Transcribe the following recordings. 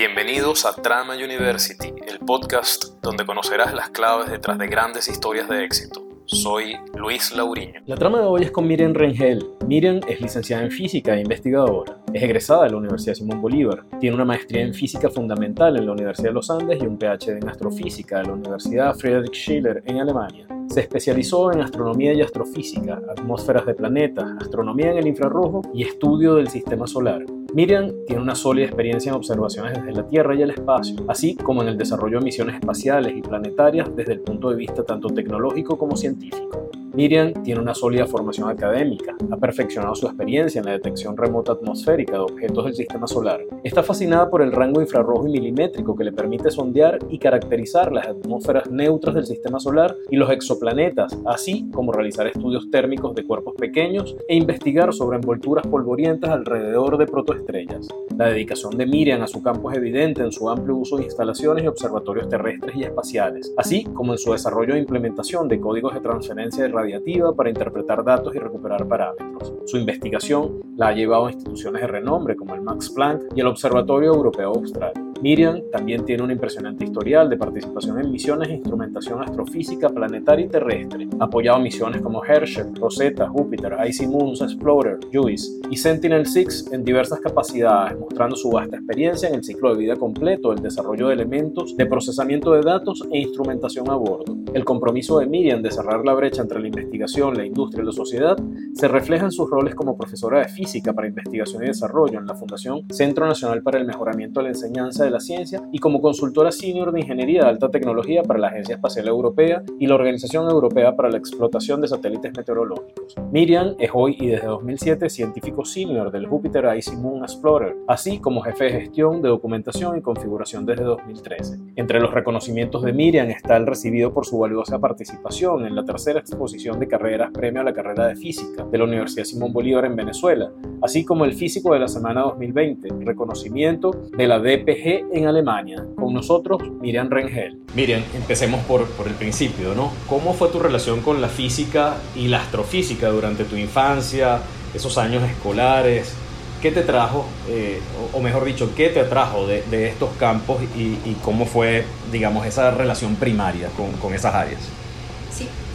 Bienvenidos a Trama University, el podcast donde conocerás las claves detrás de grandes historias de éxito. Soy Luis Lauriño. La trama de hoy es con Miriam Rengel. Miriam es licenciada en física e investigadora. Es egresada de la Universidad Simón Bolívar. Tiene una maestría en física fundamental en la Universidad de los Andes y un PhD en astrofísica de la Universidad Friedrich Schiller en Alemania. Se especializó en astronomía y astrofísica, atmósferas de planetas, astronomía en el infrarrojo y estudio del sistema solar. Miriam tiene una sólida experiencia en observaciones desde la Tierra y el espacio, así como en el desarrollo de misiones espaciales y planetarias desde el punto de vista tanto tecnológico como científico. Miriam tiene una sólida formación académica, ha perfeccionado su experiencia en la detección remota atmosférica de objetos del sistema solar. Está fascinada por el rango infrarrojo y milimétrico que le permite sondear y caracterizar las atmósferas neutras del sistema solar y los exoplanetas, así como realizar estudios térmicos de cuerpos pequeños e investigar sobre envolturas polvorientas alrededor de protoestrellas. La dedicación de Miriam a su campo es evidente en su amplio uso de instalaciones y observatorios terrestres y espaciales, así como en su desarrollo e implementación de códigos de transferencia de radiativa para interpretar datos y recuperar parámetros. Su investigación la ha llevado a instituciones de renombre como el Max Planck y el Observatorio Europeo Austral. Miriam también tiene un impresionante historial de participación en misiones e instrumentación astrofísica planetaria y terrestre. Ha apoyado misiones como Herschel, Rosetta, Júpiter, Icy Moons Explorer, JUICE y Sentinel-6 en diversas capacidades, mostrando su vasta experiencia en el ciclo de vida completo, el desarrollo de elementos, de procesamiento de datos e instrumentación a bordo. El compromiso de Miriam de cerrar la brecha entre la investigación, la industria y la sociedad se refleja en sus roles como profesora de física para investigación y desarrollo en la Fundación Centro Nacional para el Mejoramiento de la Enseñanza de la Ciencia y como consultora senior de Ingeniería de Alta Tecnología para la Agencia Espacial Europea y la Organización Europea para la Explotación de Satélites Meteorológicos. Miriam es hoy y desde 2007 científico senior del Jupiter Icy Moon Explorer, así como jefe de gestión de documentación y configuración desde 2013. Entre los reconocimientos de Miriam está el recibido por su valiosa participación en la tercera exposición de carreras Premio a la Carrera de Física de la Universidad Simón Bolívar en Venezuela, así como el Físico de la Semana 2020, reconocimiento de la DPG en Alemania. Con nosotros, Miriam Rengel. Miriam, empecemos por, por el principio, ¿no? ¿Cómo fue tu relación con la física y la astrofísica durante tu infancia, esos años escolares? ¿Qué te trajo, eh, o, mejor dicho, qué te atrajo de, de estos campos y, y, cómo fue, digamos, esa relación primaria con, con esas áreas?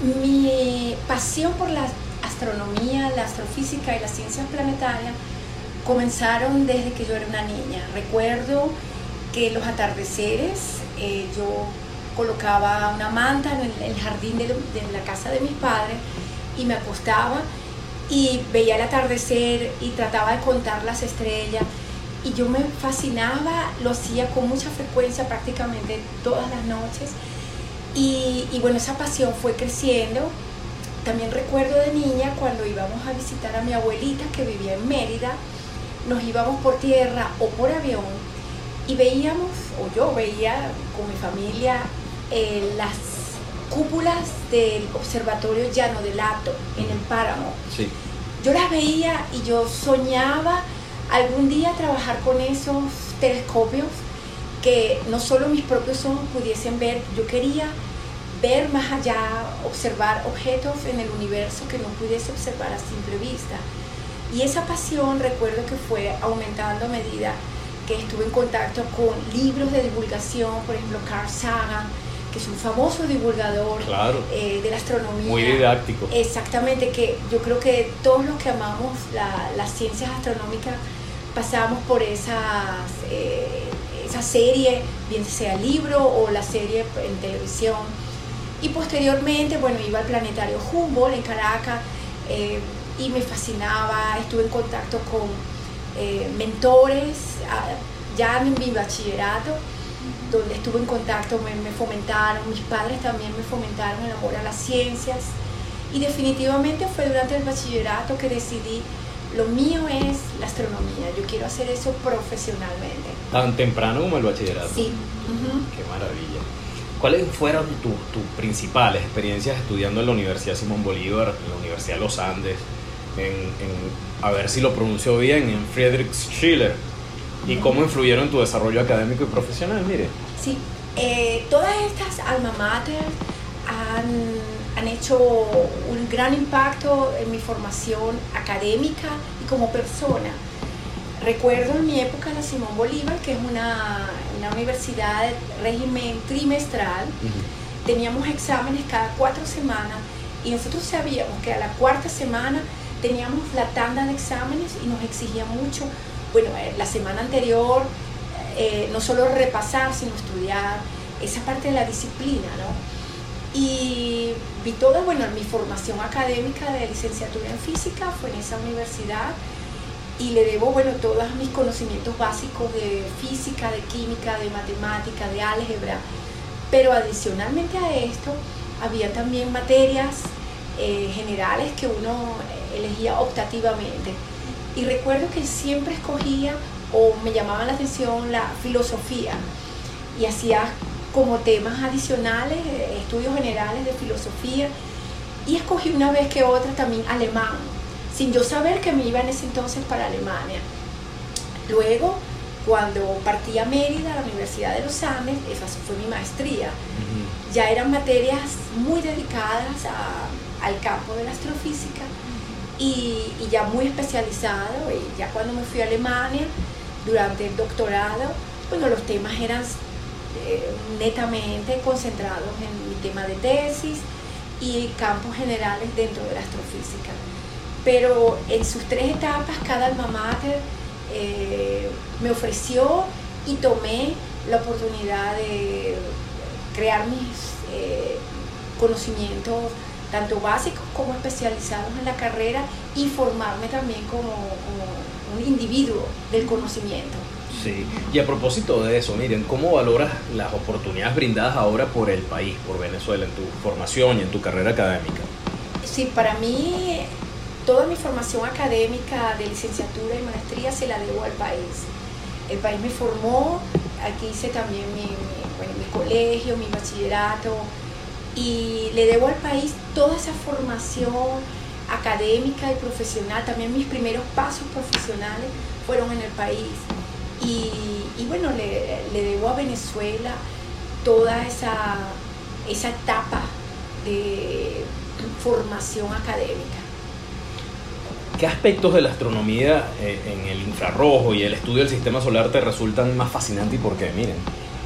Mi pasión por la astronomía, la astrofísica y las ciencias planetarias comenzaron desde que yo era una niña. Recuerdo que los atardeceres eh, yo colocaba una manta en el, jardín de, la casa de mis padres y me acostaba y veía el atardecer y trataba de contar las estrellas y yo me fascinaba, lo hacía con mucha frecuencia prácticamente todas las noches y, y bueno, esa pasión fue creciendo. También recuerdo de niña cuando íbamos a visitar a mi abuelita que vivía en Mérida, nos íbamos por tierra o por avión y veíamos, o yo veía con mi familia, eh, las cúpulas del Observatorio Llano del Lato en el Páramo. Sí. Yo las veía y yo soñaba algún día trabajar con esos telescopios que no solo mis propios ojos pudiesen ver, yo quería ver más allá, observar objetos en el universo que no pudiese observar a simple vista. Y esa pasión recuerdo que fue aumentando a medida que estuve en contacto con libros de divulgación, por ejemplo Carl Sagan, que es un famoso divulgador claro. eh, de la astronomía. Muy didáctico. Exactamente, que yo creo que todos los que amamos la, las ciencias astronómicas pasamos por esas, eh, esa serie, bien sea libro o la serie en televisión. Y posteriormente, bueno, iba al planetario Humboldt en Caracas eh, y me fascinaba, estuve en contacto con eh, mentores, ya en mi bachillerato, donde estuve en contacto, me, me, fomentaron, mis padres también me fomentaron el amor a las ciencias y definitivamente fue durante el bachillerato que decidí, lo mío es la astronomía, yo quiero hacer eso profesionalmente. ¿Tan temprano como el bachillerato? Sí. Uh -huh. Qué maravilla. ¿Cuáles fueron tus tu principales experiencias estudiando en la Universidad Simón Bolívar, en la Universidad de los Andes, en, en a ver si lo pronuncio bien, en Friedrich Schiller? ¿Y cómo influyeron en tu desarrollo académico y profesional? Mire. Sí, eh, todas estas alma mater han, han, hecho un gran impacto en mi formación académica y como persona. Recuerdo en mi época la Simón Bolívar, que es una, una universidad de régimen trimestral, teníamos exámenes cada cuatro semanas y nosotros sabíamos que a la cuarta semana teníamos la tanda de exámenes y nos exigía mucho, bueno, eh, la semana anterior eh, no solo repasar, sino estudiar esa parte de la disciplina, ¿no? Y vi toda, bueno, mi formación académica de licenciatura en física fue en esa universidad y le debo, bueno, todos mis conocimientos básicos de física, de química, de matemática, de álgebra, pero adicionalmente a esto había también materias eh, generales que uno elegía optativamente. Y recuerdo que siempre escogía o me llamaba la atención la filosofía. Y hacía como temas adicionales, eh, estudios generales de filosofía. Y escogí una vez que otra también alemán, sin yo saber que me iba en ese entonces para Alemania. Luego, cuando partí a Mérida, a la Universidad de los Andes, esa fue mi maestría, ya eran materias muy dedicadas al campo de la astrofísica y, ya muy especializado. Y ya cuando me fui a Alemania, durante el doctorado, bueno, los temas eran eh, netamente concentrados en mi tema de tesis y campos generales dentro de la astrofísica. Pero en sus tres etapas, cada alma mater eh, me ofreció y tomé la oportunidad de crear mis eh, conocimientos tanto básicos como especializados en la carrera y formarme también como, un individuo del conocimiento. Sí, y a propósito de eso, miren, ¿cómo valoras las oportunidades brindadas ahora por el país, por Venezuela, en tu formación y en tu carrera académica? Sí, para mí toda mi formación académica de licenciatura y maestría se la debo al país. El país me formó, aquí hice también mi, mi colegio, mi bachillerato, y le debo al país toda esa formación académica y profesional, también mis primeros pasos profesionales fueron en el país. Y, bueno, le, debo a Venezuela toda esa, esa etapa de formación académica. ¿Qué aspectos de la astronomía eh, en el infrarrojo y el estudio del sistema solar te resultan más fascinantes y por qué? Miren.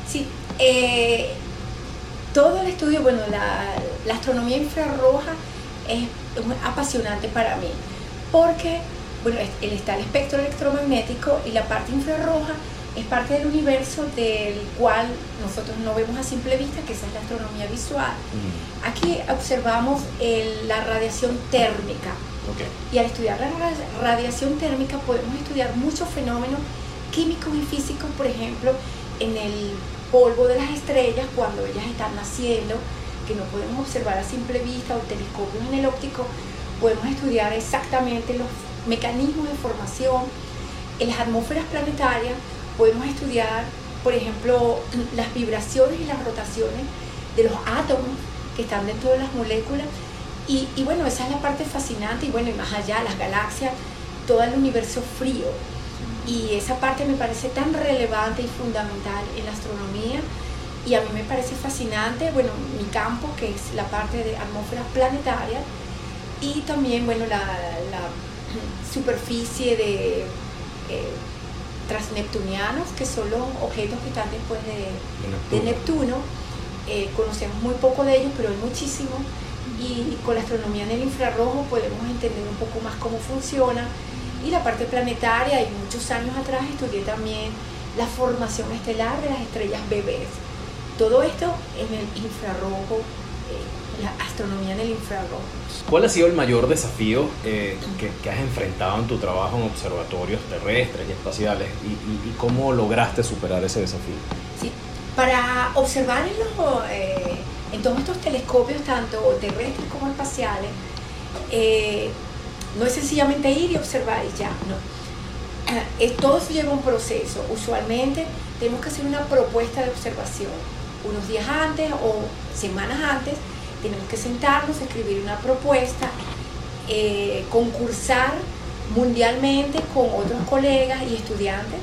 Sí, eh, todo el estudio, bueno, la, astronomía infrarroja es, apasionante para mí, porque, bueno, está el espectro electromagnético y la parte infrarroja es parte del universo del cual nosotros no vemos a simple vista, que esa es la astronomía visual. Aquí observamos la radiación térmica. Y al estudiar la radiación térmica podemos estudiar muchos fenómenos químicos y físicos, por ejemplo, en el polvo de las estrellas cuando ellas están naciendo, que no podemos observar a simple vista o telescopios en el óptico, podemos estudiar exactamente los mecanismos de formación. En las atmósferas planetarias podemos estudiar, por ejemplo, las vibraciones y las rotaciones de los átomos que están dentro de las moléculas. Y, y bueno, esa es la parte fascinante y bueno, y más allá, las galaxias, todo el universo frío y esa parte me parece tan relevante y fundamental en la astronomía y a mí me parece fascinante, bueno, mi campo que es la parte de atmósferas planetarias y también, bueno, la, superficie de eh, transneptunianos, que son los objetos que están después de, Neptuno. Eh, conocemos muy poco de ellos, pero hay muchísimo. Y con la astronomía en el infrarrojo podemos entender un poco más cómo funciona y la parte planetaria y muchos años atrás estudié también la formación estelar de las estrellas bebés. Todo esto en el infrarrojo, eh, la astronomía en el infrarrojo. ¿Cuál ha sido el mayor desafío eh, que, has enfrentado en tu trabajo en observatorios terrestres y espaciales y, cómo lograste superar ese desafío? Sí, para observar en, los, eh, en todos estos telescopios, tanto terrestres como espaciales, no es sencillamente ir y observar y ya, no. Eh, todo eso lleva un proceso. Usualmente tenemos que hacer una propuesta de observación. Unos días antes o semanas antes tenemos que sentarnos, escribir una propuesta, eh, concursar mundialmente con otros colegas y estudiantes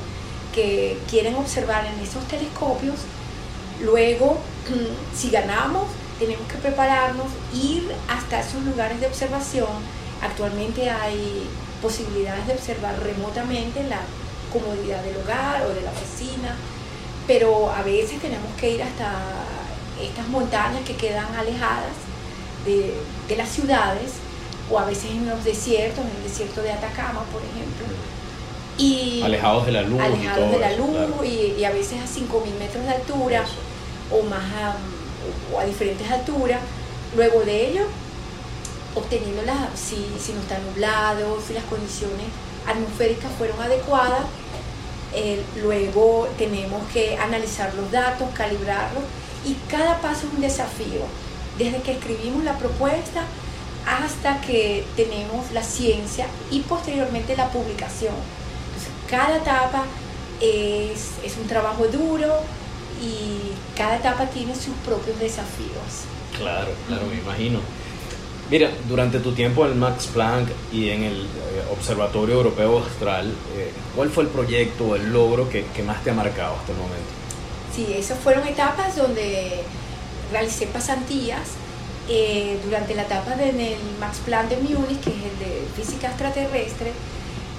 que quieren observar en esos telescopios. Luego, si ganamos, tenemos que prepararnos, ir hasta esos lugares de observación Actualmente hay posibilidades de observar remotamente la, comodidad del hogar o de la oficina, pero a veces tenemos que ir hasta estas montañas que quedan alejadas de, de las ciudades o a veces en los desiertos, en el desierto de Atacama, por ejemplo. Y alejados de la luz. Alejados de la luz y, a veces a 5.000 metros de altura o más a, o a diferentes alturas. Luego de ello, obteniendo las, si, si no está nublado, si las condiciones atmosféricas fueron adecuadas, eh, luego tenemos que analizar los datos, calibrarlos y cada paso es un desafío. Desde que escribimos la propuesta hasta que tenemos la ciencia y posteriormente la publicación. Entonces, cada etapa es, es un trabajo duro y cada etapa tiene sus propios desafíos. Claro, claro, me imagino. Mira, durante tu tiempo en el Max Planck y en el eh, Observatorio Europeo Austral, eh, ¿cuál fue el proyecto o el logro que, que, más te ha marcado hasta el momento? Sí, esas fueron etapas donde realicé pasantías eh, durante la etapa del Max Planck de Múnich, que es el de física extraterrestre.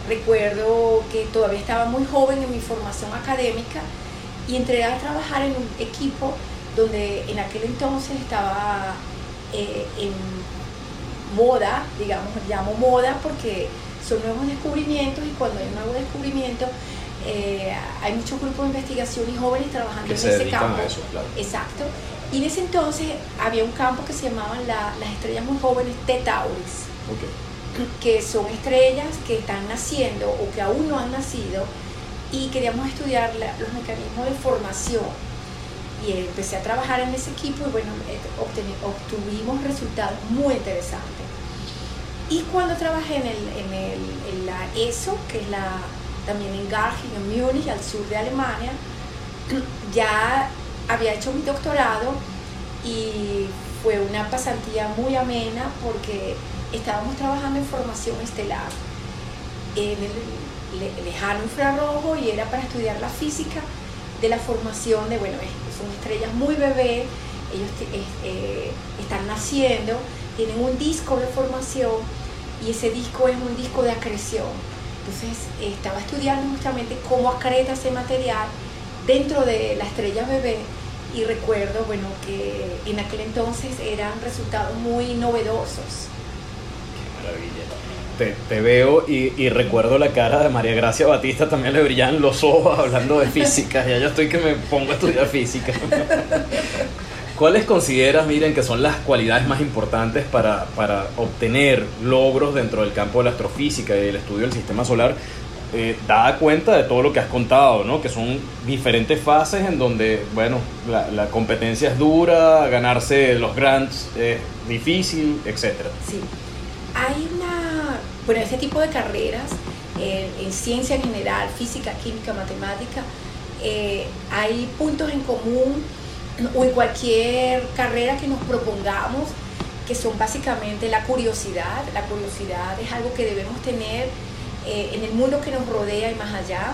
Recuerdo que todavía estaba muy joven en mi formación académica y entré a trabajar en un equipo donde en aquel entonces estaba en moda, digamos, llamo moda porque son nuevos descubrimientos y cuando hay un nuevo descubrimiento eh, hay muchos grupos de investigación y jóvenes trabajando en ese campo. Exacto. Y en ese entonces había un campo que se llamaban las estrellas muy jóvenes T Tauris, que son estrellas que están naciendo o que aún no han nacido y queríamos estudiar los mecanismos de formación y empecé a trabajar en ese equipo y bueno, eh, obtuvimos resultados muy interesantes. Y cuando trabajé en, el, en, el, en la ESO, que es la, también en Garching, en Múnich, al sur de Alemania, ya había hecho mi doctorado y fue una pasantía muy amena porque estábamos trabajando en formación estelar en el lejano infrarrojo y era para estudiar la física de la formación de, bueno, son estrellas muy bebés, ellos eh, están naciendo, tienen un disco de formación y ese disco es un disco de acreción. Entonces estaba estudiando justamente cómo acreta ese material dentro de la estrella bebé y recuerdo, bueno, que en aquel entonces eran resultados muy novedosos. Qué maravilla te, veo y, recuerdo la cara de María Gracia Batista, también le brillan los ojos hablando de física, ya yo estoy que me pongo a estudiar física. ¿Cuáles consideras, miren, que son las cualidades más importantes para, obtener logros dentro del campo de la astrofísica y el estudio del sistema solar? Eh, dada cuenta de todo lo que has contado, ¿no? que son diferentes fases en donde, bueno, la, la competencia es dura, ganarse los grants es difícil, etc. Sí, hay bueno, este tipo de carreras, en ciencia en general, física, química, matemática, eh, hay puntos en común o en cualquier carrera que nos propongamos que son básicamente la curiosidad. La curiosidad es algo que debemos tener eh, en el mundo que nos rodea y más allá.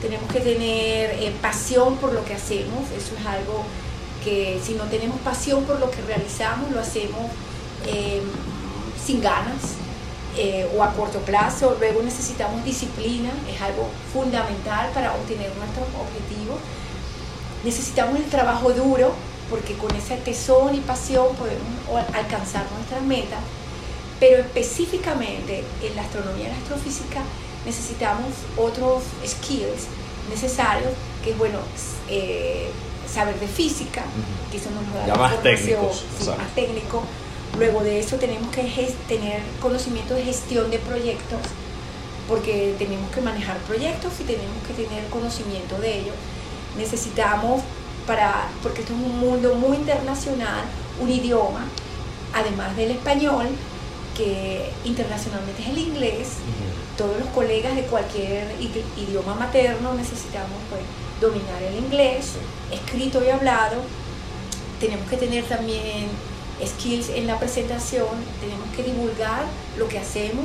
Tenemos que tener eh, pasión por lo que hacemos. Eso es algo que si no tenemos pasión por lo que realizamos, lo hacemos sin ganas. Eh, o a corto plazo. Luego necesitamos disciplina, es algo fundamental para obtener nuestros objetivos. Necesitamos el trabajo duro, porque con ese tesón y pasión podemos alcanzar nuestras metas. Pero específicamente en la astronomía y la astrofísica necesitamos otros skills necesarios, que es bueno, eh, saber de física, que eso nos da ya más técnicos, más técnico, Luego de eso tenemos que tener conocimiento de gestión de proyectos, porque tenemos que manejar proyectos y tenemos que tener conocimiento de ellos. Necesitamos, para, porque esto es un mundo muy internacional, un idioma, además del español, que internacionalmente es el inglés. Todos los colegas de cualquier idioma materno necesitamos pues, dominar el inglés, escrito y hablado. Tenemos que tener también skills en la presentación, tenemos que divulgar lo que hacemos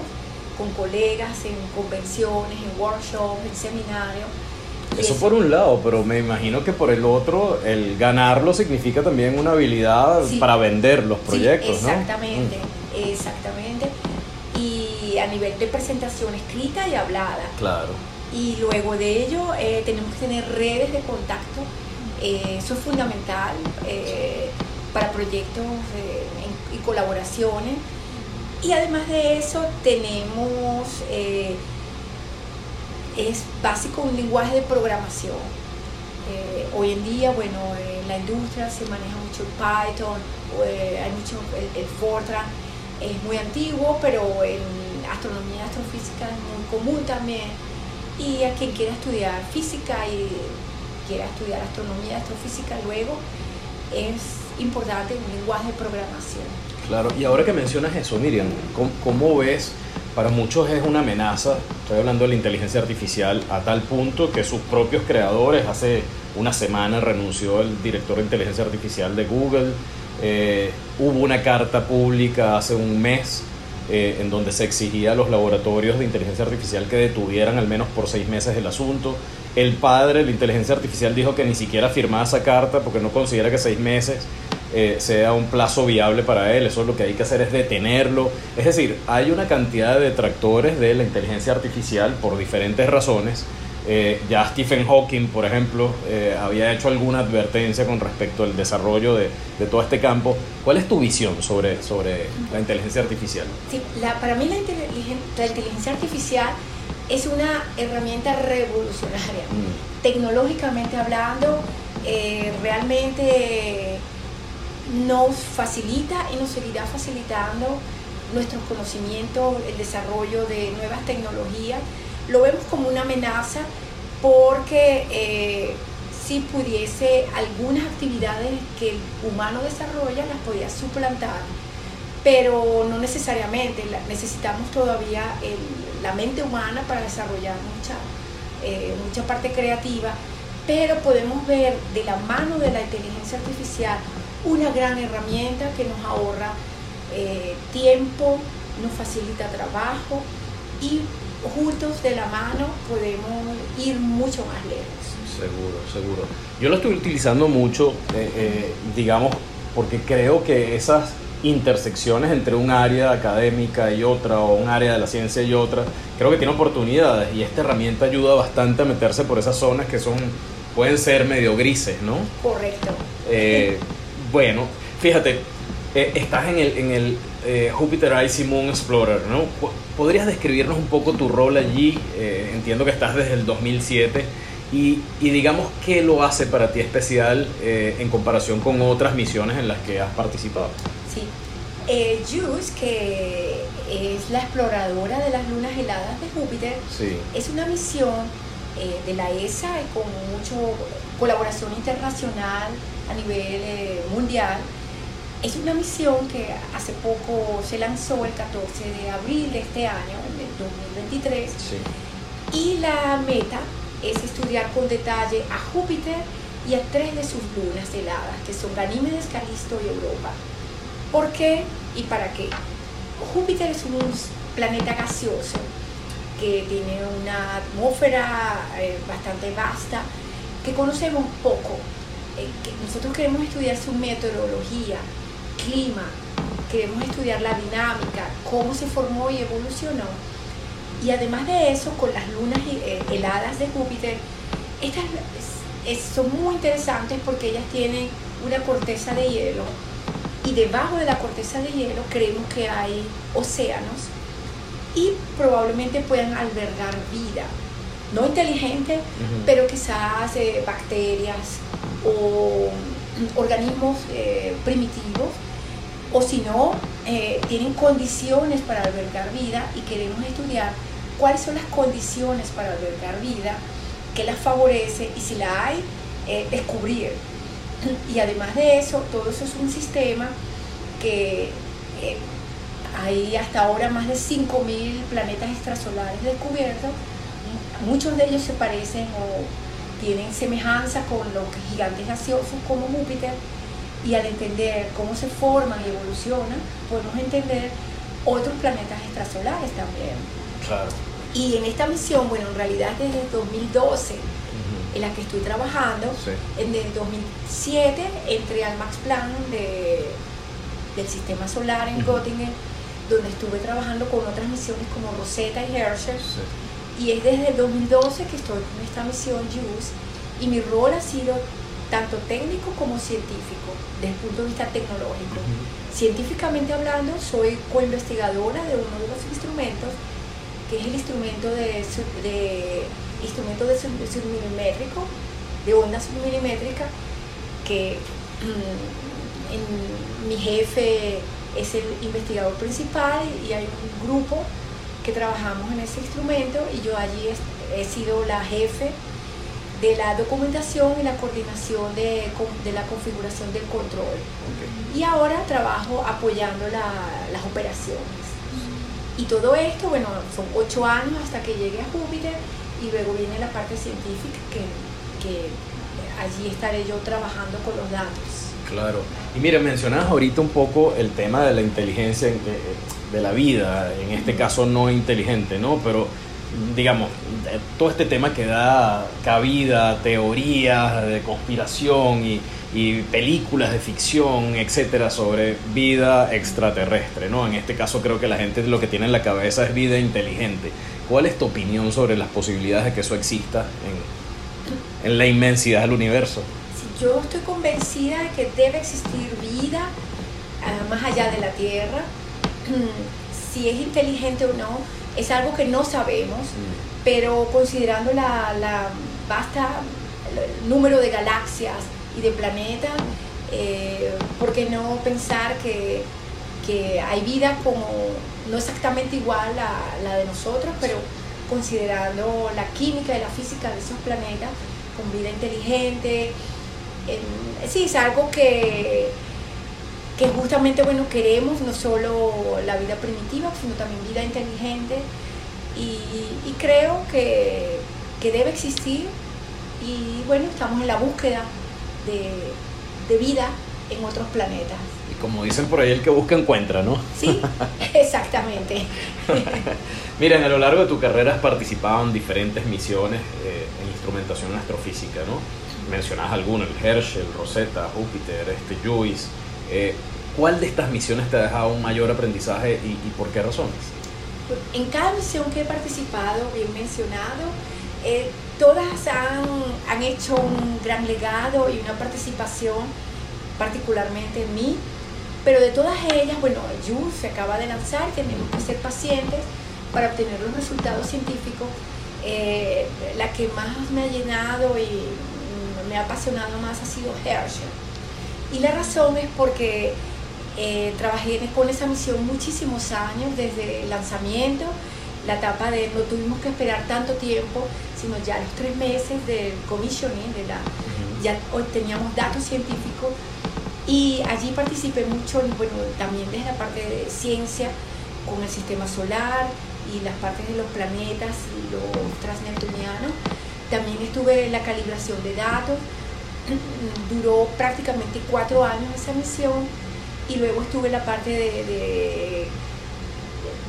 con colegas en convenciones, en workshops, en seminarios. Eso, por un lado, pero me imagino que por el otro, el ganarlo significa también una habilidad para vender los proyectos, exactamente, ¿no? Exactamente, mm. exactamente. Y a nivel de presentación escrita y hablada. Claro. y luego de ello eh, tenemos que tener redes de contacto. Eh, eso es fundamental eh, para proyectos y colaboraciones. Y además de eso tenemos, es básico un lenguaje de programación. hoy en día, bueno, en la industria se maneja mucho el Python, hay mucho el, el Fortran, es muy antiguo, pero en astronomía astrofísica es muy común también y a quien quiera estudiar física y quiera estudiar astronomía, astrofísica luego, es importante un lenguaje de programación. Claro, y ahora que mencionas eso, Miriam, ¿cómo, ves? Para muchos es una amenaza, estoy hablando de la inteligencia artificial, a tal punto que sus propios creadores, hace una semana renunció el director de inteligencia artificial de Google, eh, hubo una carta pública hace un mes eh, en donde se exigía a los laboratorios de inteligencia artificial que detuvieran al menos por seis meses el asunto. El padre la inteligencia artificial dijo que ni siquiera firmaba esa carta porque no considera que seis meses eh, sea un plazo viable para él. Eso lo que hay que hacer es detenerlo. Es decir, hay una cantidad de detractores de la inteligencia artificial por diferentes razones eh, ya Stephen Hawking, por ejemplo, eh, había hecho alguna advertencia con respecto al desarrollo de, de, todo este campo. ¿Cuál es tu visión sobre, sobre la inteligencia artificial? Sí, para mí la inteligencia, artificial es una herramienta revolucionaria. Mm. Tecnológicamente hablando, eh, realmente nos facilita y nos seguirá facilitando nuestros conocimientos, el desarrollo de nuevas tecnologías lo vemos como una amenaza porque eh, si pudiese algunas actividades que el humano desarrolla las podía suplantar, pero no necesariamente. necesitamos todavía la mente humana para desarrollar mucha, eh, mucha parte creativa, pero podemos ver de la mano de la inteligencia artificial una gran herramienta que nos ahorra eh, tiempo, nos facilita trabajo y juntos de la mano podemos ir mucho más lejos. Seguro, seguro. Yo lo estoy utilizando mucho, eh, digamos, porque creo que esas intersecciones entre un área académica y otra o un área de la ciencia y otra, creo que tiene oportunidades y esta herramienta ayuda bastante a meterse por esas zonas que son pueden ser medio grises, ¿no? Correcto. Eh, bueno, fíjate, estás en el, en el Jupiter Icy Moon Explorer, ¿no? ¿Podrías describirnos un poco tu rol allí? Eh, entiendo que estás desde el 2007 y, y, digamos qué lo hace para ti especial eh, en comparación con otras misiones en las que has participado. Sí, eh, JUICE, que es la exploradora de las lunas heladas de Júpiter, es una misión eh, de la ESA con mucha colaboración internacional a nivel mundial. Es una misión que hace poco se lanzó el 14 de abril de este año, del 2023, y la meta es estudiar con detalle a Júpiter y a tres de sus lunas heladas, que son Ganímedes, Calisto y Europa. ¿Por qué y para qué? Júpiter es un planeta gaseoso que tiene una atmósfera eh, bastante vasta, que conocemos poco. Eh, nosotros queremos estudiar su meteorología, clima, queremos estudiar la dinámica, cómo se formó y evolucionó. Y además de eso, con las lunas eh, heladas de Júpiter, estas son muy interesantes porque ellas tienen una corteza de hielo y debajo de la corteza de hielo creemos que hay océanos y probablemente puedan albergar vida, no inteligente, pero quizás eh, bacterias o organismos eh, primitivos o si no, eh, tienen condiciones para albergar vida y queremos estudiar cuáles son las condiciones para albergar vida, qué las favorece y si la hay, descubrir. Y además de eso, todo eso es un sistema que eh, hay hasta ahora más de 5.000 planetas extrasolares descubiertos. Muchos de ellos se parecen o tienen semejanza con los gigantes gaseosos como Júpiter y al entender cómo se forman y evolucionan, podemos entender otros planetas extrasolares también. Claro. Y en esta misión, bueno, en realidad desde 2012, en la que estoy trabajando, en el 2007 entré al Max Planck de, del Sistema Solar en Göttingen, donde estuve trabajando con otras misiones como Rosetta y Herschel. y es desde el 2012 que estoy con esta misión JUICE y mi rol ha sido tanto técnico como científico, desde el punto de vista tecnológico. Científicamente hablando, soy co-investigadora de uno de los instrumentos, que es el instrumento de, de instrumento de submilimétrico, de onda submilimétrica, que mm, mi jefe es el investigador principal y hay un grupo que trabajamos en ese instrumento y yo allí he sido la jefe de la documentación y la coordinación de, la configuración del control. Y ahora trabajo apoyando las operaciones. Y todo esto, bueno, son ocho años hasta que llegue a Júpiter y luego viene la parte científica que, que allí estaré yo trabajando con los datos. Claro. Y mira, mencionabas ahorita un poco el tema de la inteligencia de la vida, en este caso no inteligente, ¿no? Pero digamos, todo este tema que da cabida teorías de conspiración y, películas de ficción, etcétera, sobre vida extraterrestre, ¿no? En este caso creo que la gente lo que tiene en la cabeza es vida inteligente. ¿Cuál es tu opinión sobre las posibilidades de que eso exista en, en la inmensidad del universo? yo estoy convencida de que debe existir vida uh, más allá de la Tierra. si es inteligente o no, es algo que no sabemos, mm. pero considerando la, la vasta número de galaxias y de planetas, eh, ¿por qué no pensar que, que, hay vida como no exactamente igual a la de nosotros, pero considerando la química y la física de esos planetas, con vida inteligente? sí, es algo que, que justamente bueno, queremos, no solo la vida primitiva, sino también vida inteligente. Y, creo que, que, debe existir y bueno, estamos en la búsqueda de, de vida en otros planetas. Y como dicen por ahí, el que busca encuentra, ¿no? Sí, exactamente. Miren, a lo largo de tu carrera has participado en diferentes misiones eh, en instrumentación astrofísica, ¿no? mencionas algunos, el Herschel, Rosetta, Júpiter, este Juice. Eh, ¿Cuál de estas misiones te ha dejado un mayor aprendizaje y, por qué razones? En cada misión que he participado, bien mencionado, eh, todas han, han, hecho un gran legado y una participación particularmente en mí, pero de todas ellas, bueno, Juice se acaba de lanzar, tenemos que ser pacientes para obtener los resultados científicos. Eh, la que más me ha llenado y me ha apasionado más ha sido Herschel. Y la razón es porque eh, trabajé con esa misión muchísimos años, desde el lanzamiento, la etapa de no tuvimos que esperar tanto tiempo, sino ya los tres meses del commissioning, de la, ya hoy teníamos datos científicos. Y allí participé mucho, bueno, también desde la parte de ciencia, con el sistema solar y las partes de los planetas y los transneptunianos. También estuve en la calibración de datos, duró prácticamente cuatro años esa misión y luego estuve en la parte de, de,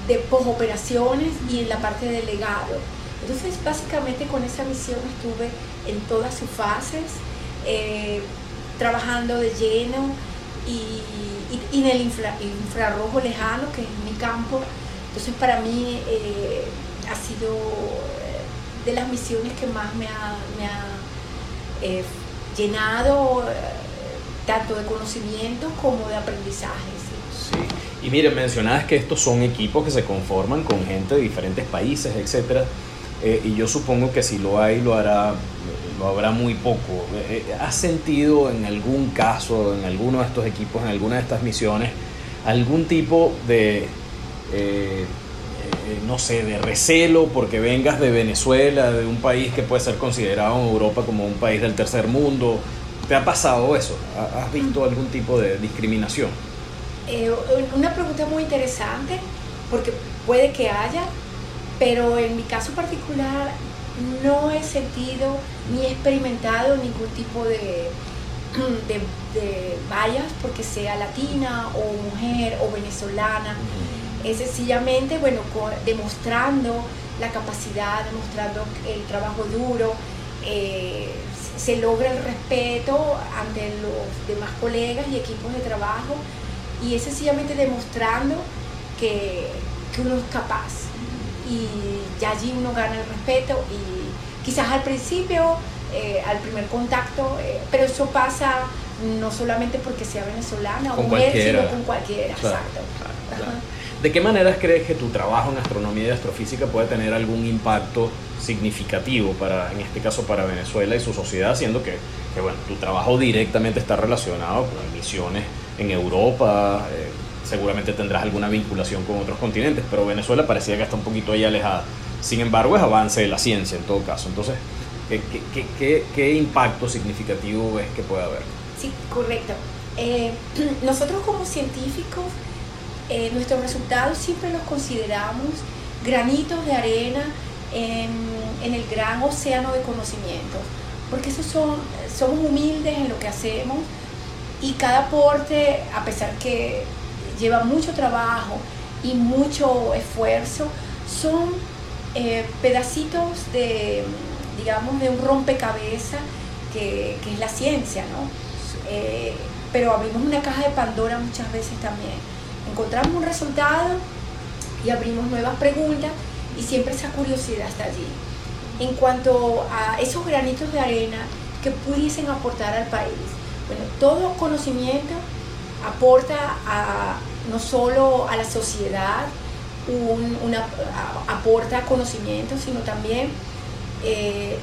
de posoperaciones y en la parte de legado. Entonces básicamente con esa misión estuve en todas sus fases, eh, trabajando de lleno y, en el infrarrojo lejano, que es mi campo. Entonces para mí eh, ha sido de las misiones que más me ha, eh, llenado eh, tanto de conocimiento como de aprendizaje. Sí. Y mire, mencionabas que estos son equipos que se conforman con gente de diferentes países, etc. Eh, y yo supongo que si lo hay, lo hará, lo habrá muy poco. ¿Has sentido en algún caso, en alguno de estos equipos, en alguna de estas misiones, algún tipo de eh, no sé, de recelo porque vengas de Venezuela, de un país que puede ser considerado en Europa como un país del tercer mundo. ¿Te ha pasado eso? ¿Has visto algún tipo de discriminación? Eh, una pregunta muy interesante, porque puede que haya, pero en mi caso particular no he sentido ni experimentado ningún tipo de, de, de vallas porque sea latina o mujer o venezolana. Es sencillamente, bueno, demostrando la capacidad, demostrando el trabajo duro, eh, se logra el respeto ante los demás colegas y equipos de trabajo y es sencillamente demostrando que, uno es capaz. y ya allí uno gana el respeto y quizás al principio, eh, al primer contacto, eh, pero eso pasa no solamente porque sea venezolana o mujer, sino con cualquiera. exacto. ¿De qué maneras crees que tu trabajo en astronomía y astrofísica puede tener algún impacto significativo para, en este caso, para Venezuela y su sociedad, siendo que, que bueno, tu trabajo directamente está relacionado con misiones en Europa, eh, seguramente tendrás alguna vinculación con otros continentes, pero Venezuela parecía que está un poquito ahí alejada. Sin embargo, es avance de la ciencia en todo caso. Entonces, ¿qué, qué, qué, qué impacto significativo ves que puede haber? Sí, correcto. Eh, nosotros como científicos, eh, nuestros resultados siempre los consideramos granitos de arena en, en, el gran océano de conocimiento, porque esos son, somos humildes en lo que hacemos y cada aporte, a pesar que lleva mucho trabajo y mucho esfuerzo, son eh, pedacitos de, digamos, de un rompecabezas que, que es la ciencia, ¿no? Eh, pero abrimos una caja de Pandora muchas veces también. Encontramos un resultado y abrimos nuevas preguntas y siempre esa curiosidad está allí. En cuanto a esos granitos de arena que pudiesen aportar al país, bueno, todo conocimiento aporta a, no solo a la sociedad, una, aporta conocimiento, sino también eh,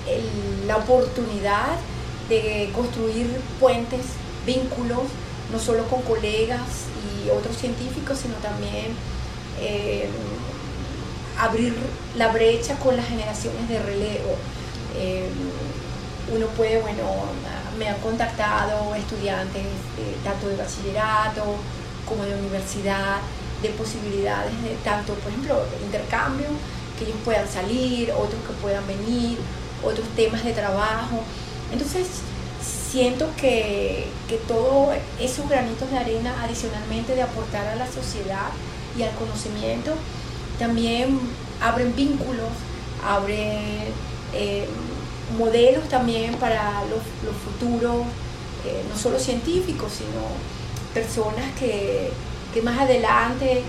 la oportunidad de construir puentes, vínculos, no solo con colegas y otros científicos, sino también eh, abrir la brecha con las generaciones de relevo. Eh, uno puede, bueno, me han contactado estudiantes tanto de bachillerato como de universidad, de posibilidades de tanto, por ejemplo, intercambio, que ellos puedan salir, otros que puedan venir, otros temas de trabajo. Entonces, siento que, que todos esos granitos de arena, adicionalmente de aportar a la sociedad y al conocimiento, también abren vínculos, abren eh, modelos también para los, futuros, eh, no solo científicos, sino personas que, más adelante eh,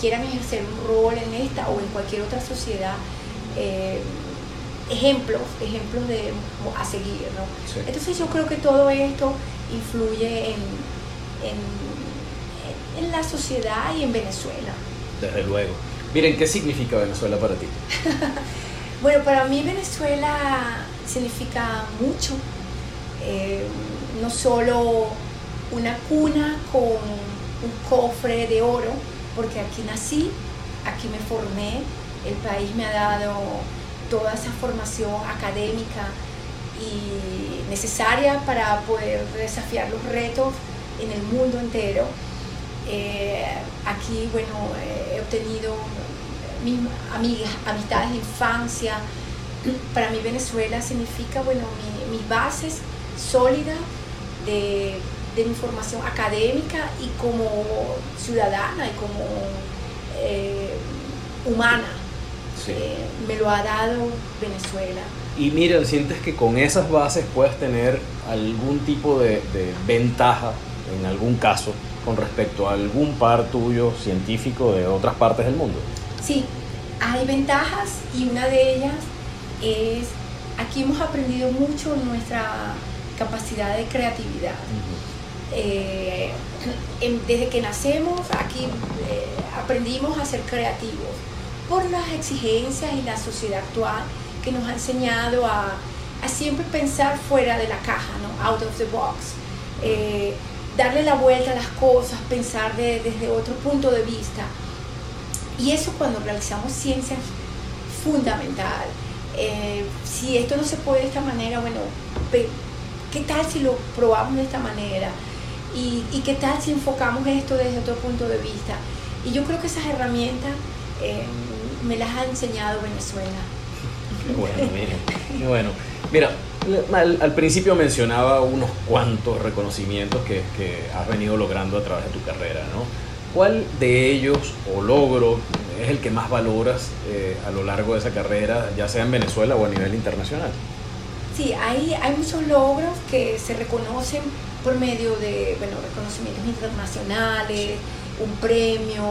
quieran ejercer un rol en esta o en cualquier otra sociedad. Eh, ejemplos, ejemplos de, a seguir. ¿no? Entonces yo creo que todo esto influye en, en, en, la sociedad y en Venezuela. Desde luego. Miren, ¿qué significa Venezuela para ti? bueno, para mí Venezuela significa mucho. Eh, no solo una cuna con un cofre de oro, porque aquí nací, aquí me formé, el país me ha dado toda esa formación académica y necesaria para poder desafiar los retos en el mundo entero. Eh, aquí, bueno, he obtenido mis amigas, amistades de infancia. Para mí Venezuela significa, bueno, mis bases sólidas de, de mi formación académica y como ciudadana y como eh, humana. Eh, me lo ha dado Venezuela. Y mira, ¿sientes que con esas bases puedes tener algún tipo de, ventaja en algún caso con respecto a algún par tuyo científico de otras partes del mundo? Sí, hay ventajas y una de ellas es, aquí hemos aprendido mucho nuestra capacidad de creatividad. Eh, desde que nacemos, aquí eh, aprendimos a ser creativos por las exigencias y la sociedad actual que nos ha enseñado a, siempre pensar fuera de la caja, ¿no? out of the box, eh, darle la vuelta a las cosas, pensar desde otro punto de vista. Y eso cuando realizamos ciencia fundamental. Eh, si esto no se puede de esta manera, bueno, ¿qué tal si lo probamos de esta manera? ¿Y, y qué tal si enfocamos esto desde otro punto de vista? Y yo creo que esas herramientas eh, me las ha enseñado Venezuela. Qué bueno, mira, bueno. Mira, al, principio mencionaba unos cuantos reconocimientos que, que, has venido logrando a través de tu carrera, ¿no? ¿Cuál de ellos o logro es el que más valoras eh, a lo largo de esa carrera, ya sea en Venezuela o a nivel internacional? Sí, hay, hay muchos logros que se reconocen por medio de bueno, reconocimientos internacionales, un premio,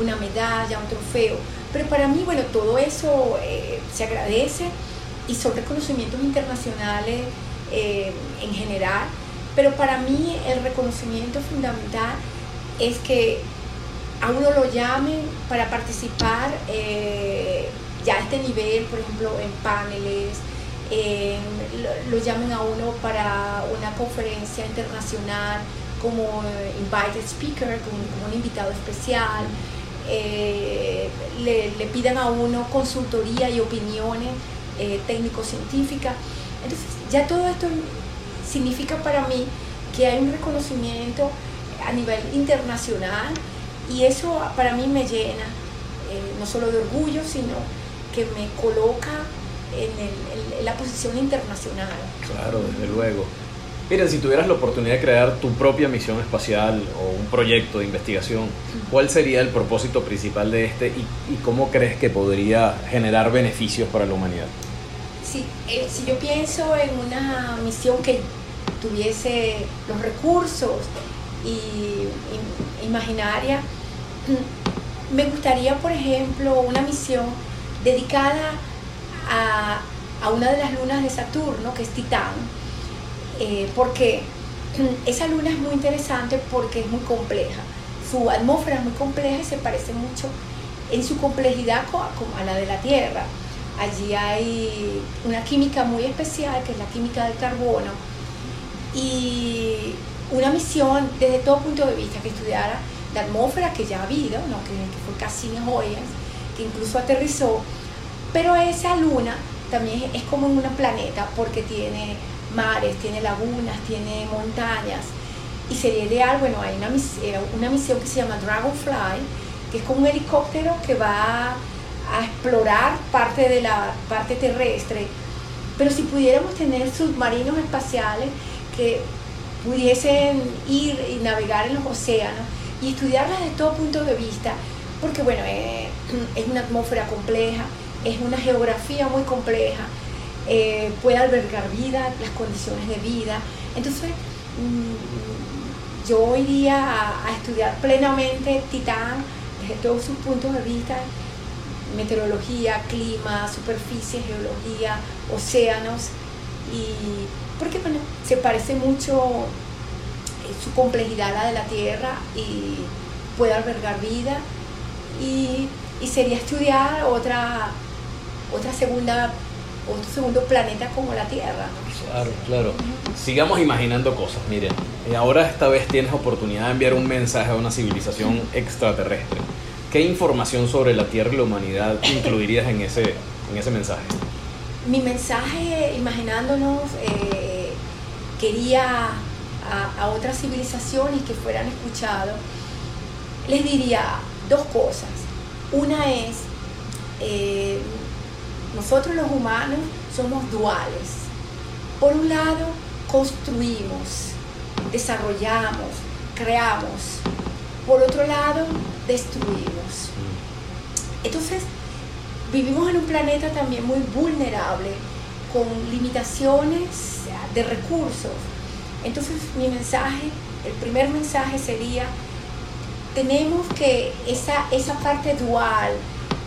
una medalla, un trofeo. Pero para mí, bueno, todo eso eh, se agradece y son reconocimientos internacionales eh, en general. Pero para mí el reconocimiento fundamental es que a uno lo llamen para participar eh, ya a este nivel, por ejemplo, en paneles, lo, llamen a uno para una conferencia internacional como invited speaker, como, un invitado especial, eh, le, le, pidan a uno consultoría y opiniones eh, técnico-científicas. Entonces, ya todo esto significa para mí que hay un reconocimiento a nivel internacional y eso para mí me llena, eh, no solo de orgullo, sino que me coloca en, la posición internacional. Claro, desde luego. Miren, si tuvieras la oportunidad de crear tu propia misión espacial o un proyecto de investigación, ¿cuál sería el propósito principal de este y, cómo crees que podría generar beneficios para la humanidad? Sí, eh, si yo pienso en una misión que tuviese los recursos y, imaginaria, me gustaría, por ejemplo, una misión dedicada a, una de las lunas de Saturno, que es Titán, eh, porque esa luna es muy interesante porque es muy compleja. Su atmósfera es muy compleja y se parece mucho en su complejidad a la de la Tierra. Allí hay una química muy especial, que es la química del carbono, y una misión desde todo punto de vista que estudiara la atmósfera que ya ha habido, ¿no? que, que fue Cassini Hoyas, que incluso aterrizó pero esa luna también es como un planeta porque tiene mares, tiene lagunas, tiene montañas. Y sería ideal, bueno, hay una, eh, una misión que se llama Dragonfly, que es como un helicóptero que va a explorar parte de la parte terrestre. Pero si pudiéramos tener submarinos espaciales que pudiesen ir y navegar en los océanos y estudiarlas desde todo punto de vista, porque bueno, eh, es una atmósfera compleja, es una geografía muy compleja, eh, puede albergar vida, las condiciones de vida. Entonces, mm, yo iría a, a, estudiar plenamente Titán desde todos sus puntos de vista, meteorología, clima, superficie, geología, océanos, y porque bueno, se parece mucho eh, su complejidad a la de la Tierra y puede albergar vida y, y sería estudiar otra otra segunda, otro segundo planeta como la Tierra. Claro, claro. Sigamos imaginando cosas, miren. Eh, ahora esta vez tienes oportunidad de enviar un mensaje a una civilización extraterrestre. ¿Qué información sobre la Tierra y la humanidad incluirías en ese, en ese mensaje? Mi mensaje, imaginándonos, eh, quería a, a, otras civilizaciones que fueran escuchados, les diría dos cosas. Una es, eh, nosotros los humanos somos duales. Por un lado, construimos, desarrollamos, creamos. Por otro lado, destruimos. Entonces, vivimos en un planeta también muy vulnerable, con limitaciones de recursos. Entonces, mi mensaje, el primer mensaje sería, tenemos que esa, esa parte dual,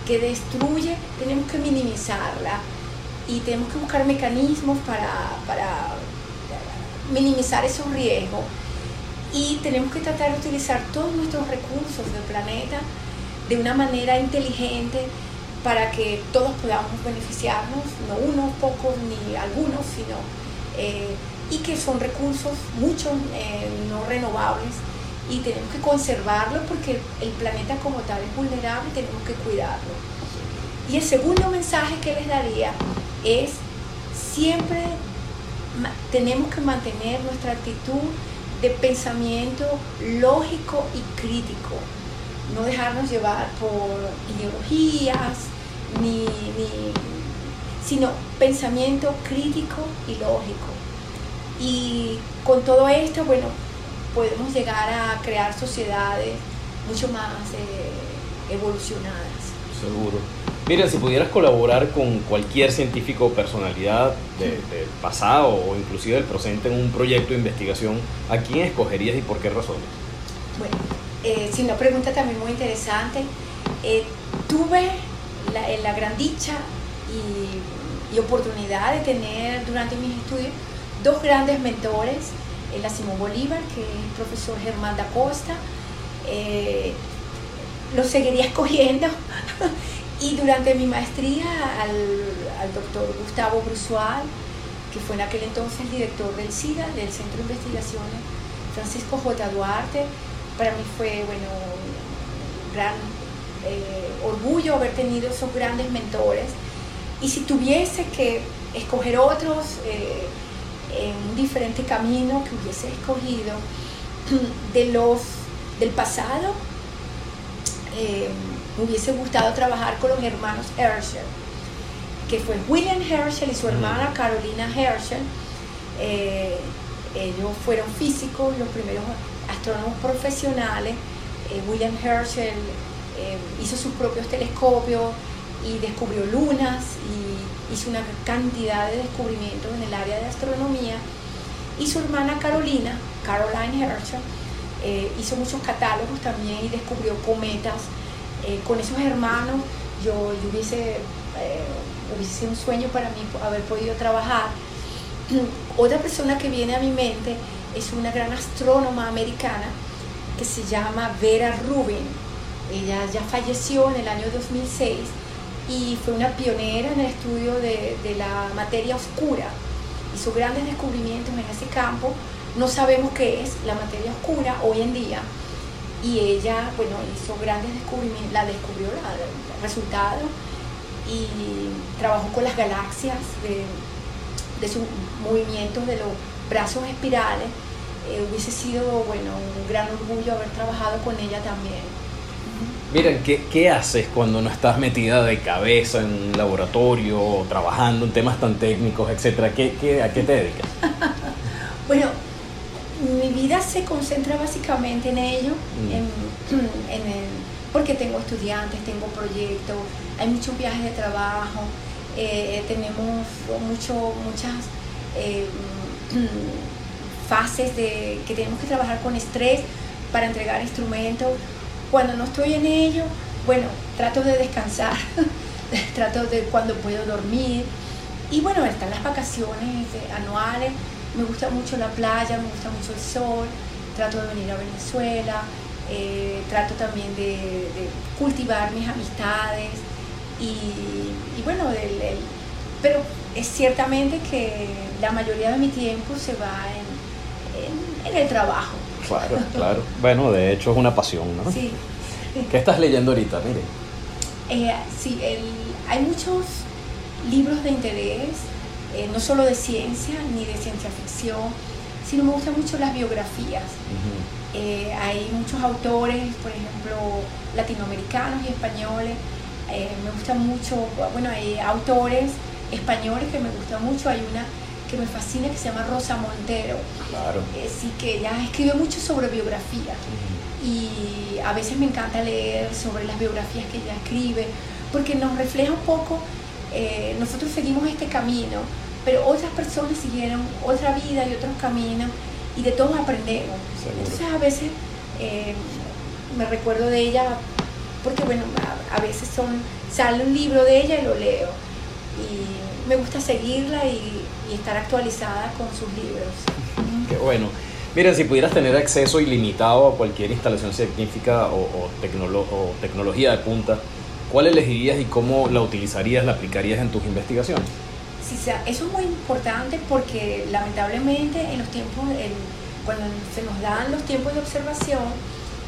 que destruye, tenemos que minimizarla y tenemos que buscar mecanismos para, para minimizar esos riesgos y tenemos que tratar de utilizar todos nuestros recursos del planeta de una manera inteligente para que todos podamos beneficiarnos, no unos pocos ni algunos, sino eh, y que son recursos muchos eh, no renovables y tenemos que conservarlo porque el planeta como tal es vulnerable y tenemos que cuidarlo. Y el segundo mensaje que les daría es siempre tenemos que mantener nuestra actitud de pensamiento lógico y crítico, no dejarnos llevar por ideologías, ni, ni, sino pensamiento crítico y lógico. Y con todo esto, bueno, podemos llegar a crear sociedades mucho más eh, evolucionadas. Seguro. Mira, si pudieras colaborar con cualquier científico o personalidad del pasado o inclusive del presente en un proyecto de investigación, ¿a quién escogerías y por qué razones? Bueno, eh, sí, una pregunta también muy interesante. Eh, tuve la, la, gran dicha y, oportunidad de tener durante mis estudios dos grandes mentores, la Simón Bolívar, que es el profesor Germán da Costa, eh, lo seguiría escogiendo. y durante mi maestría al, doctor Gustavo Brusual, que fue en aquel entonces director del SIDA, del Centro de Investigaciones, Francisco J. Duarte, para mí fue, bueno, un gran eh, orgullo haber tenido esos grandes mentores. Y si tuviese que escoger otros eh, en un diferente camino que hubiese escogido de los del pasado, eh, me hubiese gustado trabajar con los hermanos Herschel, que fue William Herschel y su hermana Carolina Herschel. ellos fueron físicos, los primeros astrónomos profesionales. Eh, William Herschel eh, hizo sus propios telescopios y descubrió lunas y hizo una cantidad de descubrimientos en el área de astronomía. Y su hermana Carolina, Caroline Herschel, eh, hizo muchos catálogos también y descubrió cometas. con esos hermanos yo, hubiese, hubiese sido un sueño para mí haber podido trabajar. Otra persona que viene a mi mente es una gran astrónoma americana que se llama Vera Rubin. Ella ya falleció en el año 2006 y fue una pionera en el estudio de, la materia oscura. Hizo grandes descubrimientos en ese campo. No sabemos qué es la materia oscura hoy en día. Y ella, bueno, hizo grandes descubrimientos, la descubrió, el resultado, y trabajó con las galaxias de, de sus movimientos de los brazos espirales, eh, hubiese sido bueno, un gran orgullo haber trabajado con ella también. Miren, ¿qué, ¿qué, haces cuando no estás metida de cabeza en un laboratorio, trabajando en temas tan técnicos, etcétera? ¿Qué, qué, ¿A qué te dedicas? bueno, mi vida se concentra básicamente en ello, mm. en, en el, porque tengo estudiantes, tengo proyectos, hay muchos viajes de trabajo, eh, tenemos mucho, muchas eh, fases de que tenemos que trabajar con estrés para entregar instrumentos. Cuando no estoy en ello, bueno, trato de descansar, trato de cuando puedo dormir. Y bueno, están las vacaciones anuales, me gusta mucho la playa, me gusta mucho el sol, trato de venir a Venezuela, eh, trato también de, cultivar mis amistades y, bueno, pero es ciertamente que la mayoría de mi tiempo se va en, en, el trabajo. Claro, claro. Bueno, de hecho es una pasión, ¿no? Sí. ¿Qué estás leyendo ahorita? Mire. Eh, sí, hay muchos libros de interés, eh, no solo de ciencia ni de ciencia ficción, sino me gustan mucho las biografías. Eh, hay muchos autores, por ejemplo, latinoamericanos y españoles. me gustan mucho, bueno, hay autores españoles que me gustan mucho. Hay una que me fascina que se llama Rosa Montero. Claro. Eh, sí, que ella escribe mucho sobre biografía. Y a veces me encanta leer sobre las biografías que ella escribe, porque nos refleja un poco, eh, nosotros seguimos este camino, pero otras personas siguieron otra vida y otros caminos, y de todos aprendemos. Entonces a veces eh, me recuerdo de ella, porque bueno, a, a veces son, sale un libro de ella y lo leo y me gusta seguirla y, estar actualizada con sus libros. Qué bueno. Miren, si pudieras tener acceso ilimitado a cualquier instalación científica o, o, o tecnología de punta, ¿cuál elegirías y cómo la utilizarías, la aplicarías en tus investigaciones? Sí, eso es muy importante porque lamentablemente en los tiempos, cuando se nos dan los tiempos de observación,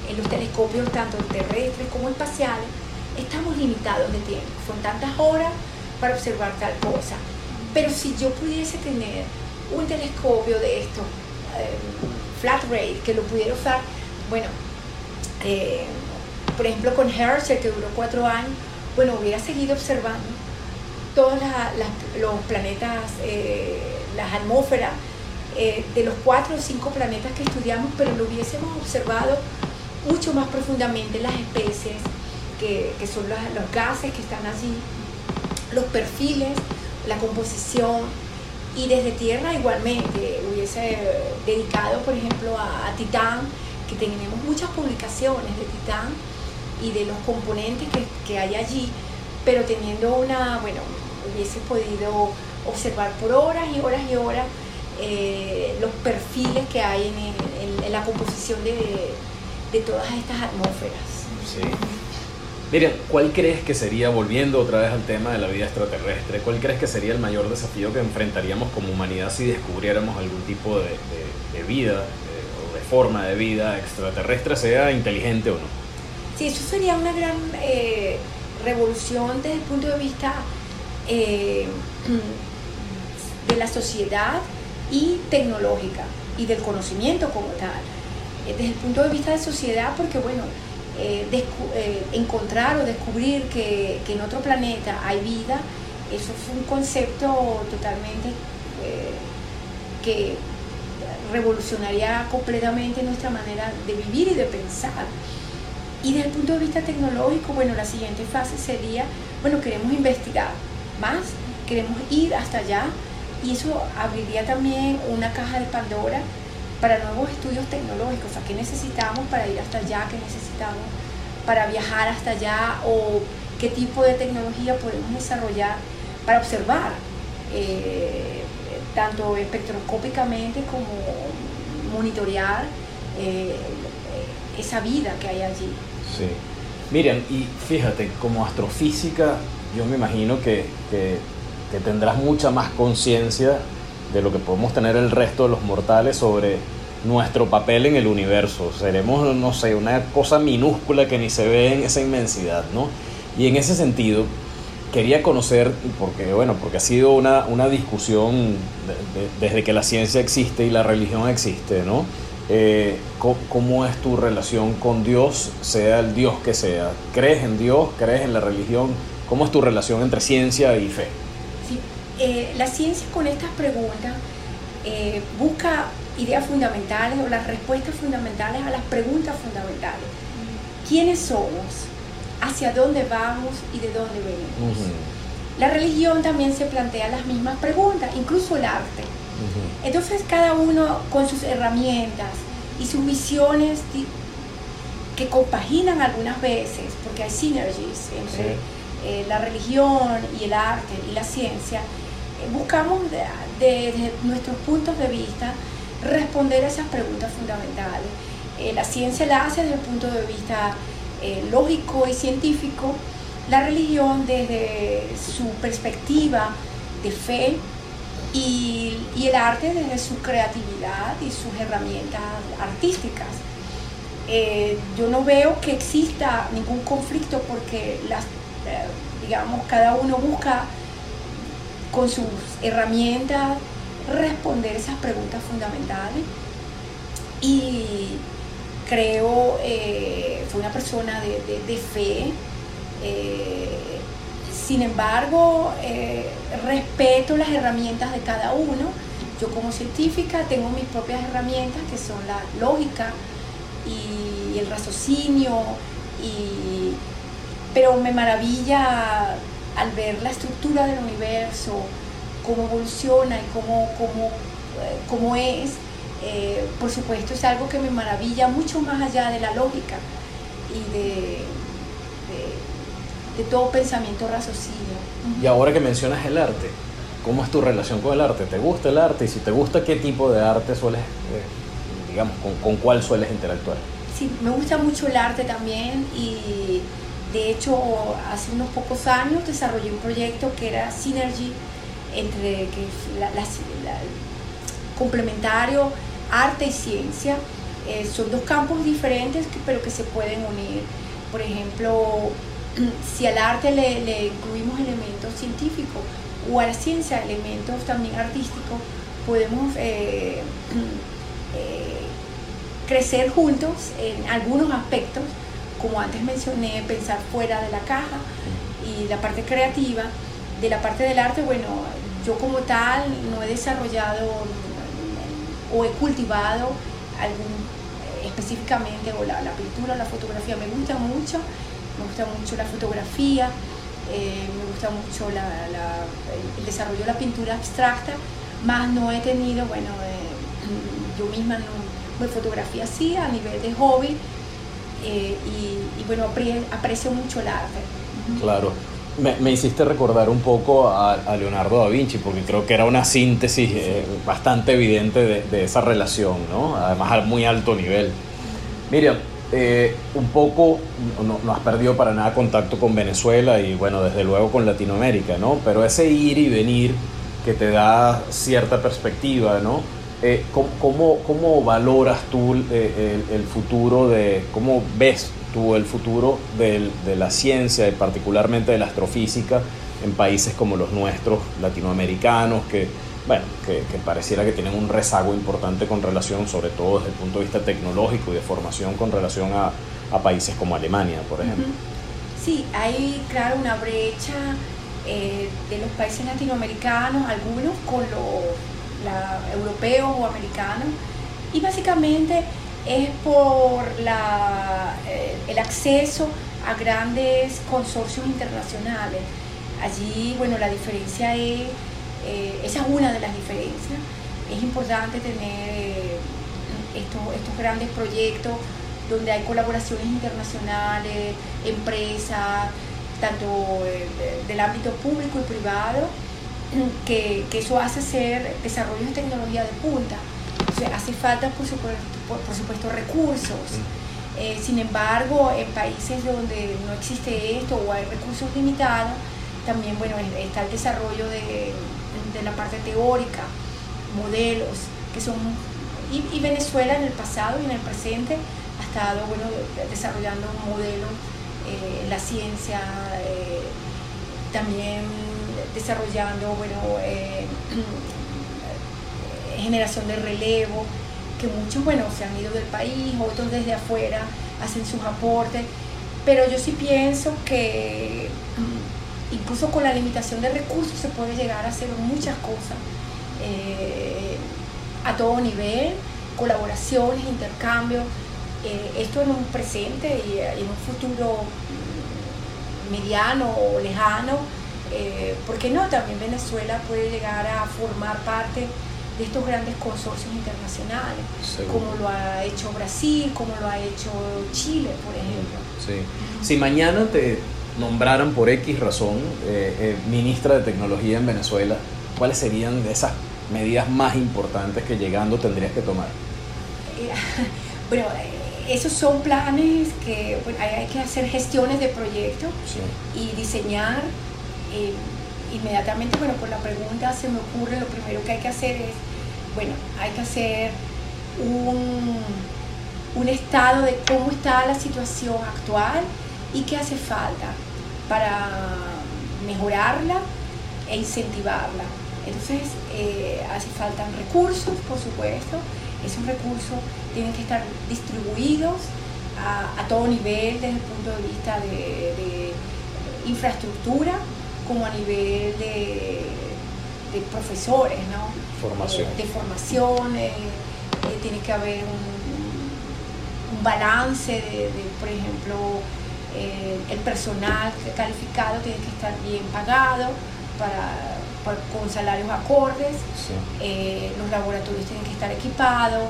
en los telescopios tanto terrestres como espaciales, estamos limitados de tiempo. Son tantas horas para observar tal cosa. Pero si yo pudiese tener un telescopio de esto, eh, flat rate, que lo pudiera usar, bueno, eh, por ejemplo con Herschel, que duró cuatro años, bueno, hubiera seguido observando todos los planetas, eh, las atmósferas, de los cuatro o cinco planetas que estudiamos, pero lo hubiésemos observado mucho más profundamente las especies, que, son los gases que están allí, los perfiles, la composición y desde tierra igualmente hubiese dedicado por ejemplo a, Titán que tenemos muchas publicaciones de Titán y de los componentes que, hay allí, pero teniendo una, bueno, hubiese podido observar por horas y horas y horas eh, los perfiles que hay en, la composición de, de, todas estas atmósferas. Miren, ¿cuál crees que sería, volviendo otra vez al tema de la vida extraterrestre, cuál crees que sería el mayor desafío que enfrentaríamos como humanidad si descubriéramos algún tipo de, vida o de forma de vida extraterrestre, sea inteligente o no? Sí, eso sería una gran eh, revolución desde el punto de vista eh, de la sociedad y tecnológica y del conocimiento como tal. Eh, desde el punto de vista de sociedad, porque bueno, eh, encontrar o descubrir que, en otro planeta hay vida, eso fue un concepto totalmente que revolucionaría completamente nuestra manera de vivir y de pensar. Y desde el punto de vista tecnológico, bueno, la siguiente fase sería, bueno, queremos investigar más, queremos ir hasta allá y eso abriría también una caja de Pandora para nuevos estudios tecnológicos. O sea, ¿qué necesitamos para ir hasta allá? ¿Qué necesitamos para viajar hasta allá? ¿O qué tipo de tecnología podemos desarrollar para observar, eh, tanto espectroscópicamente como monitorear eh, esa vida que hay allí? Sí. Miriam, y fíjate, como astrofísica, yo me imagino que, que, tendrás mucha más conciencia de lo que podemos tener el resto de los mortales sobre nuestro papel en el universo. Seremos, no sé, una cosa minúscula que ni se ve en esa inmensidad, ¿no? Y en ese sentido, quería conocer, porque, bueno, porque ha sido una, una discusión desde que la ciencia existe y la religión existe, ¿no? Eh, ¿cómo, es tu relación con Dios, sea el Dios que sea? ¿Crees en Dios? ¿Crees en la religión? ¿Cómo es tu relación entre ciencia y fe? Eh, la ciencia con estas preguntas eh, busca ideas fundamentales o las respuestas fundamentales a las preguntas fundamentales. ¿Quiénes somos? ¿Hacia dónde vamos y de dónde venimos? La religión también se plantea las mismas preguntas, incluso el arte. Entonces cada uno con sus herramientas y sus visiones que compaginan algunas veces, porque hay synergies entre eh, la religión y el arte y la ciencia, buscamos desde nuestros puntos de vista responder a esas preguntas fundamentales. Eh, la ciencia la hace desde el punto de vista lógico y científico, la religión desde su perspectiva de fe y, el arte desde su creatividad y sus herramientas artísticas. Eh, yo no veo que exista ningún conflicto porque las, eh, digamos, cada uno busca con sus herramientas responder esas preguntas fundamentales y creo, eh, fue una persona de, de fe, sin embargo, eh, respeto las herramientas de cada uno. Yo como científica tengo mis propias herramientas que son la lógica y el raciocinio, pero me maravilla al ver la estructura del universo, cómo evoluciona y cómo, cómo, eh, es. Eh, por supuesto es algo que me maravilla mucho más allá de la lógica y de de todo pensamiento raciocinio. Y ahora que mencionas el arte, ¿cómo es tu relación con el arte? ¿Te gusta el arte? Y si te gusta, ¿qué tipo de arte sueles, eh, digamos, con, con, cuál sueles interactuar? Sí, me gusta mucho el arte también y de hecho hace unos pocos años desarrollé un proyecto que era Synergy entre que complementario arte y ciencia. Eh, son dos campos diferentes pero que se pueden unir. Por ejemplo, si al arte le, incluimos elementos científicos o a la ciencia elementos también artísticos, podemos eh, eh, crecer juntos en algunos aspectos, como antes mencioné, pensar fuera de la caja y la parte creativa. De la parte del arte, bueno, yo como tal no he desarrollado o he cultivado algún específicamente o la, la pintura o la fotografía me gusta mucho me gusta mucho la fotografía, eh, me gusta mucho el desarrollo de la pintura abstracta, más no he tenido, bueno, eh, yo misma no, fotografía sí, a nivel de hobby, eh, y, bueno, aprecio mucho el arte. Claro. Me, hiciste recordar un poco a, Leonardo da Vinci, porque creo que era una síntesis eh, bastante evidente de, esa relación, ¿no? Además a muy alto nivel. Miriam, eh, un poco no, no, has perdido para nada contacto con Venezuela y bueno, desde luego con Latinoamérica, ¿no? Pero ese ir y venir que te da cierta perspectiva, ¿no? Eh, ¿cómo, cómo, valoras tú eh, el, futuro de, cómo ves tú el futuro de la ciencia y particularmente de la astrofísica en países como los nuestros, latinoamericanos, que, bueno, que, pareciera que tienen un rezago importante con relación, sobre todo desde el punto de vista tecnológico y de formación con relación a, a países como Alemania, por ejemplo? Sí, hay, claro, una brecha eh, de los países latinoamericanos, algunos con los europeos o americanos, y básicamente es por la, eh, el acceso a grandes consorcios internacionales. Allí, bueno, la diferencia es, eh, esa es una de las diferencias. Es importante tener estos, estos grandes proyectos donde hay colaboraciones internacionales, empresas, tanto eh, del ámbito público y privado, que, eso hace ser desarrollo de tecnología de punta. Hace falta, por supuesto, por, supuesto recursos. Eh, sin embargo, en países donde no existe esto o hay recursos limitados, también bueno, está el desarrollo de, la parte teórica, modelos, que son... Y, Venezuela en el pasado y en el presente ha estado bueno, desarrollando un modelo eh, la ciencia, eh, también desarrollando bueno, eh, generación de relevo, que muchos bueno, se han ido del país, otros desde afuera hacen sus aportes, pero yo sí pienso que mm, incluso con la limitación de recursos se puede llegar a hacer muchas cosas a todo nivel, colaboraciones, intercambios. Eh, esto en un presente y eh, en un futuro mediano o lejano, eh, porque no, también Venezuela puede llegar a formar parte de estos grandes consorcios internacionales, como lo ha hecho Brasil, como lo ha hecho Chile, por ejemplo. Sí. Si mañana te nombraran por X razón ministra de Tecnología en Venezuela, ¿cuáles serían esas medidas más importantes que llegando tendrías que tomar? bueno, esos son planes que hay, que hacer gestiones de proyectos y diseñar. Eh, inmediatamente, bueno, por la pregunta se me ocurre, lo primero que hay que hacer es, bueno, hay que hacer un, un estado de cómo está la situación actual y qué hace falta para mejorarla e incentivarla. Entonces, eh, hace falta recursos, por supuesto, esos recursos tienen que estar distribuidos a, todo nivel desde el punto de vista de, infraestructura como a nivel de, profesores, ¿no? Formación. Eh, de formación, eh, eh, tiene que haber un, un balance de, por ejemplo, el personal calificado tiene que estar bien pagado para con salarios acordes, eh, los laboratorios tienen que estar equipados,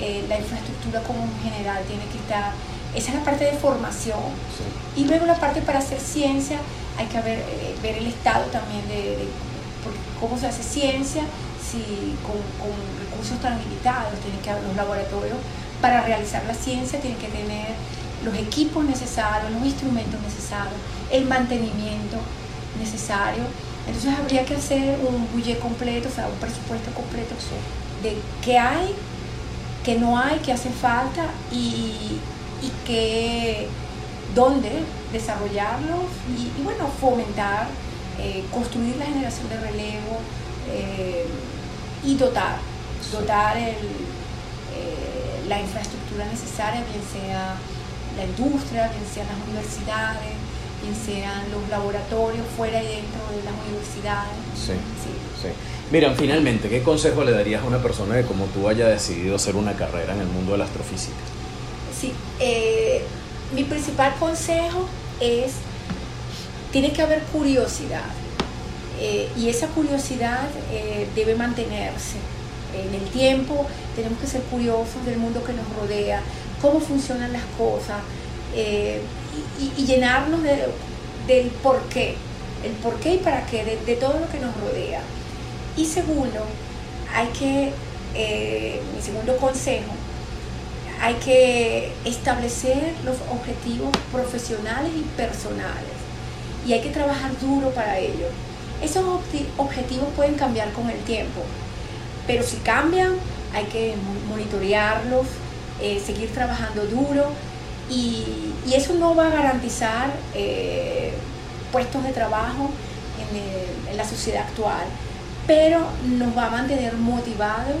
eh, la infraestructura como en general tiene que estar, esa es la parte de formación. Y luego la parte para hacer ciencia, hay que ver, eh, ver el estado también de, cómo se hace ciencia, si con, recursos tan limitados, tienen que los laboratorios para realizar la ciencia, tienen que tener los equipos necesarios, los instrumentos necesarios, el mantenimiento necesario. Entonces habría que hacer un budget completo, o sea, un presupuesto completo de qué hay, qué no hay, qué hace falta y qué, dónde desarrollarlo y, bueno, fomentar, eh, construir la generación de relevo eh, y dotar, dotar el, eh, la infraestructura necesaria, bien sea la industria, bien sean las universidades, bien sean los laboratorios fuera y dentro de las universidades. Sí, sí. Mira, finalmente, ¿qué consejo le darías a una persona que como tú haya decidido hacer una carrera en el mundo de la astrofísica? Sí, eh, mi principal consejo es, tiene que haber curiosidad eh, y esa curiosidad eh, debe mantenerse. en el tiempo, tenemos que ser curiosos del mundo que nos rodea, cómo funcionan las cosas eh, y, llenarnos del por qué, el por qué y para qué de, todo lo que nos rodea. Y segundo, hay que, mi segundo consejo, hay que establecer los objetivos profesionales y personales y hay que trabajar duro para ello. Esos objetivos pueden cambiar con el tiempo, pero si cambian hay que monitorearlos, eh, seguir trabajando duro y, eso no va a garantizar eh, puestos de trabajo en, en, la sociedad actual, pero nos va a mantener motivados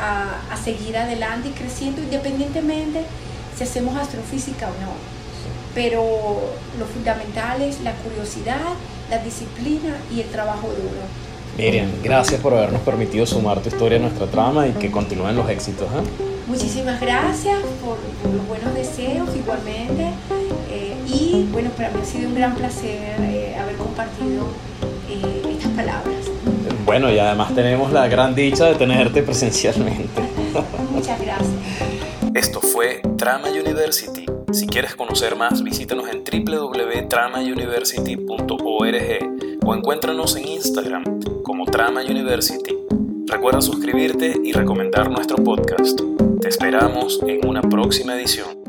a, a seguir adelante y creciendo independientemente si hacemos astrofísica o no. Pero lo fundamental es la curiosidad, la disciplina y el trabajo duro. Miriam, gracias por habernos permitido sumar tu historia a nuestra trama y que continúen los éxitos. ¿eh? Muchísimas gracias por, los buenos deseos igualmente. Eh, y bueno, para mí ha sido un gran placer eh, haber compartido estas palabras. Bueno, y además tenemos la gran dicha de tenerte presencialmente. Muchas gracias. Esto fue Trama University. Si quieres conocer más, visítanos en www.tramauniversity.org o encuéntranos en Instagram como Trama University. Recuerda suscribirte y recomendar nuestro podcast. Te esperamos en una próxima edición.